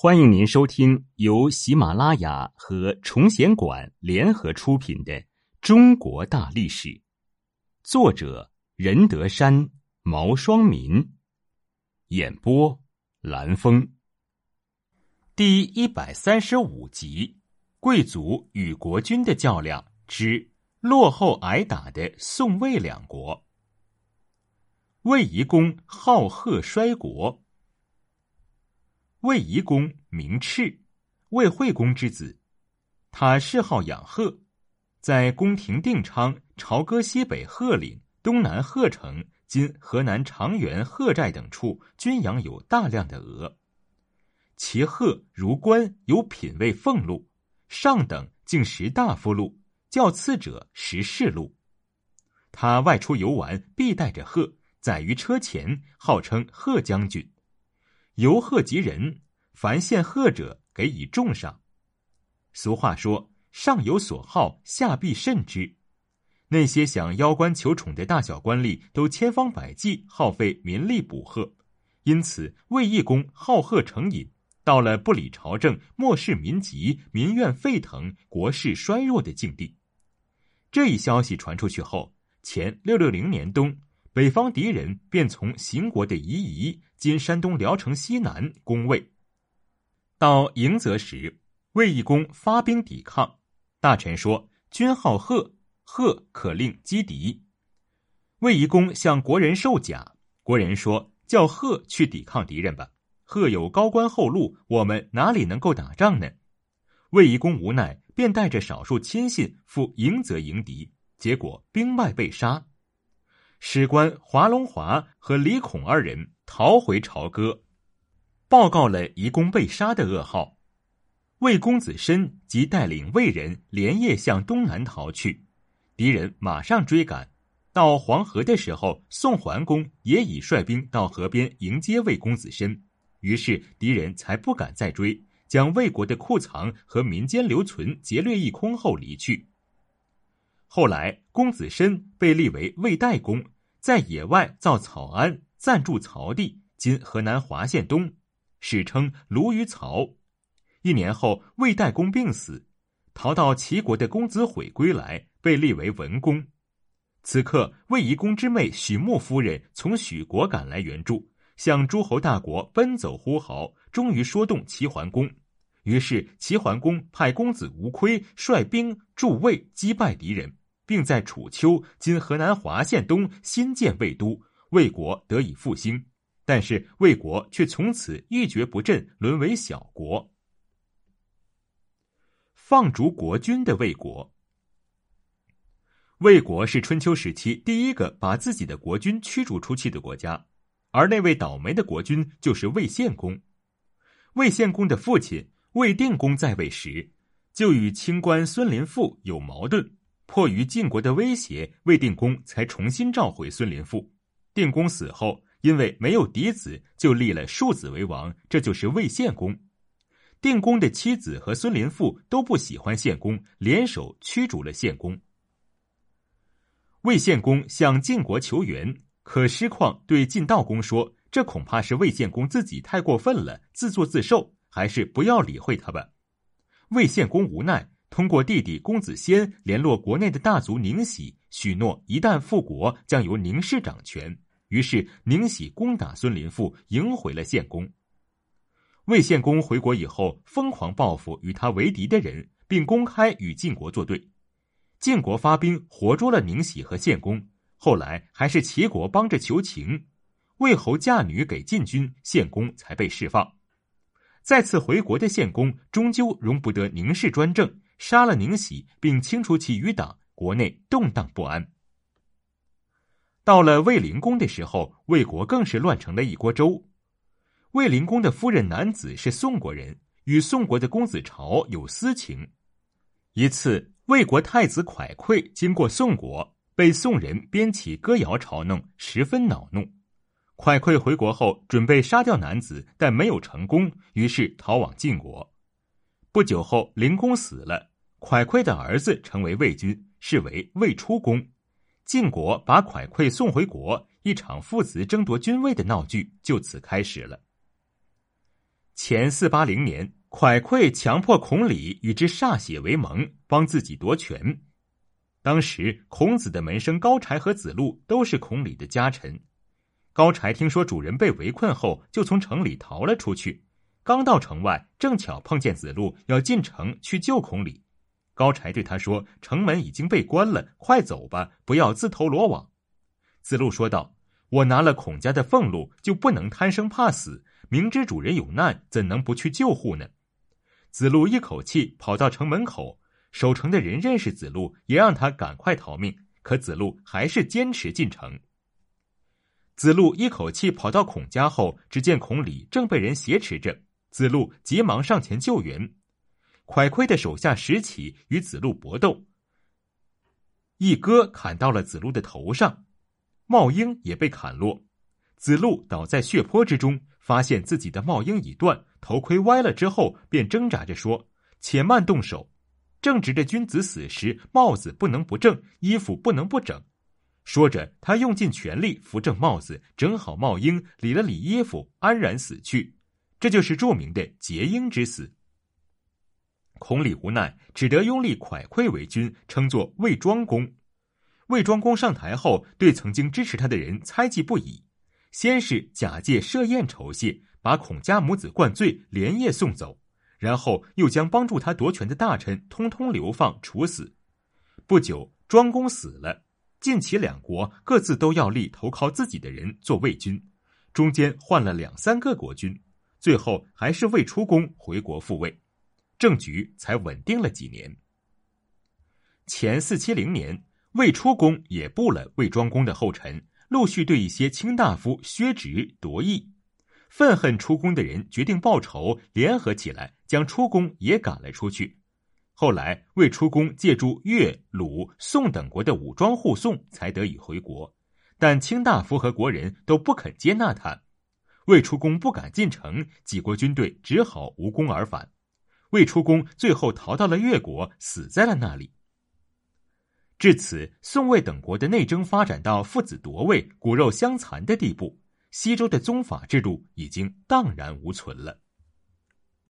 欢迎您收听由喜马拉雅和崇贤馆联合出品的《中国大历史》，作者任德山、毛双民，演播蓝峰。第一百三十五集：贵族与国君的较量之落后挨打的宋魏两国。魏夷公好贺衰国。魏夷公名赤，魏惠公之子。他嗜好养鹤，在宫廷定昌、朝歌西北鹤岭、东南鹤城（今河南长垣鹤寨）等处，均养有大量的鹅。其鹤如冠，有品位俸禄，上等竟食大夫禄，较次者食士禄。他外出游玩，必带着鹤，载于车前，号称鹤将军。由贺及人，凡献贺者，给以重赏。俗话说：“上有所好，下必甚之。”那些想邀官求宠的大小官吏，都千方百计耗费民力捕贺，因此魏懿公好贺成瘾，到了不理朝政、漠视民疾、民怨沸腾、国势衰弱的境地。这一消息传出去后，前六六零年冬。北方敌人便从邢国的夷夷（今山东聊城西南）攻魏。到迎泽时，魏懿公发兵抵抗。大臣说：“君好鹤，鹤可令击敌。”魏懿公向国人授甲，国人说：“叫鹤去抵抗敌人吧。鹤有高官厚禄，我们哪里能够打仗呢？”魏懿公无奈，便带着少数亲信赴迎泽迎敌，结果兵败被杀。史官华龙华和李孔二人逃回朝歌，报告了夷公被杀的噩耗。魏公子申即带领魏人连夜向东南逃去，敌人马上追赶。到黄河的时候，宋桓公也已率兵到河边迎接魏公子申，于是敌人才不敢再追，将魏国的库藏和民间留存劫掠一空后离去。后来，公子申被立为魏代公，在野外造草庵，暂住曹地（今河南滑县东），史称卢于曹。一年后，魏代公病死，逃到齐国的公子悔归来，被立为文公。此刻，魏夷公之妹许穆夫人从许国赶来援助，向诸侯大国奔走呼号，终于说动齐桓公。于是，齐桓公派公子无亏率兵助魏，击败敌人。并在楚丘（今河南滑县东）新建魏都，魏国得以复兴。但是魏国却从此一蹶不振，沦为小国。放逐国君的魏国，魏国是春秋时期第一个把自己的国君驱逐出去的国家，而那位倒霉的国君就是魏献公。魏献公的父亲魏定公在位时，就与清官孙林赋有矛盾。迫于晋国的威胁，魏定公才重新召回孙林赋。定公死后，因为没有嫡子，就立了庶子为王，这就是魏献公。定公的妻子和孙林赋都不喜欢献公，联手驱逐了献公。魏献公向晋国求援，可师旷对晋悼公说：“这恐怕是魏献公自己太过分了，自作自受，还是不要理会他吧。”魏献公无奈。通过弟弟公子先联络国内的大族宁喜，许诺一旦复国，将由宁氏掌权。于是宁喜攻打孙林赋，赢回了献公。魏献公回国以后，疯狂报复与他为敌的人，并公开与晋国作对。晋国发兵活捉了宁喜和献公，后来还是齐国帮着求情，魏侯嫁女给晋军，献公才被释放。再次回国的献公，终究容不得宁氏专政。杀了宁喜，并清除其余党，国内动荡不安。到了魏灵公的时候，魏国更是乱成了一锅粥。魏灵公的夫人男子是宋国人，与宋国的公子朝有私情。一次，魏国太子蒯聩经过宋国，被宋人编起歌谣嘲弄，十分恼怒。蒯聩回国后，准备杀掉男子，但没有成功，于是逃往晋国。不久后，灵公死了，蒯聩的儿子成为魏君，是为魏出公。晋国把蒯聩送回国，一场父子争夺君位的闹剧就此开始了。前四八零年，蒯聩强迫孔鲤与之歃血为盟，帮自己夺权。当时，孔子的门生高柴和子路都是孔鲤的家臣。高柴听说主人被围困后，就从城里逃了出去。刚到城外，正巧碰见子路要进城去救孔鲤。高柴对他说：“城门已经被关了，快走吧，不要自投罗网。”子路说道：“我拿了孔家的俸禄，就不能贪生怕死。明知主人有难，怎能不去救护呢？”子路一口气跑到城门口，守城的人认识子路，也让他赶快逃命。可子路还是坚持进城。子路一口气跑到孔家后，只见孔鲤正被人挟持着。子路急忙上前救援。蒯聩的手下石起与子路搏斗，一戈砍到了子路的头上，帽缨也被砍落。子路倒在血泊之中，发现自己的帽缨已断，头盔歪了之后，便挣扎着说：“且慢动手。”正值着君子死时，帽子不能不正，衣服不能不整。说着，他用尽全力扶正帽子，整好帽缨，理了理衣服，安然死去。这就是著名的结缨之死。孔鲤无奈，只得拥立蒯聩为君，称作魏庄公。魏庄公上台后，对曾经支持他的人猜忌不已，先是假借设宴酬谢，把孔家母子灌醉，连夜送走，然后又将帮助他夺权的大臣通通流放处死。不久，庄公死了。晋齐两国各自都要立投靠自己的人做魏君，中间换了两三个国君，最后还是魏出公回国复位，政局才稳定了几年。前四七零年，魏出公也步了魏庄公的后尘，陆续对一些卿大夫削职夺邑，愤恨出公的人决定报仇，联合起来将出公也赶了出去。后来，魏出公借助越、鲁、宋等国的武装护送，才得以回国。但卿大夫和国人都不肯接纳他，魏出公不敢进城，几国军队只好无功而返。魏出公最后逃到了越国，死在了那里。至此，宋魏等国的内争发展到父子夺位、骨肉相残的地步，西周的宗法制度已经荡然无存了。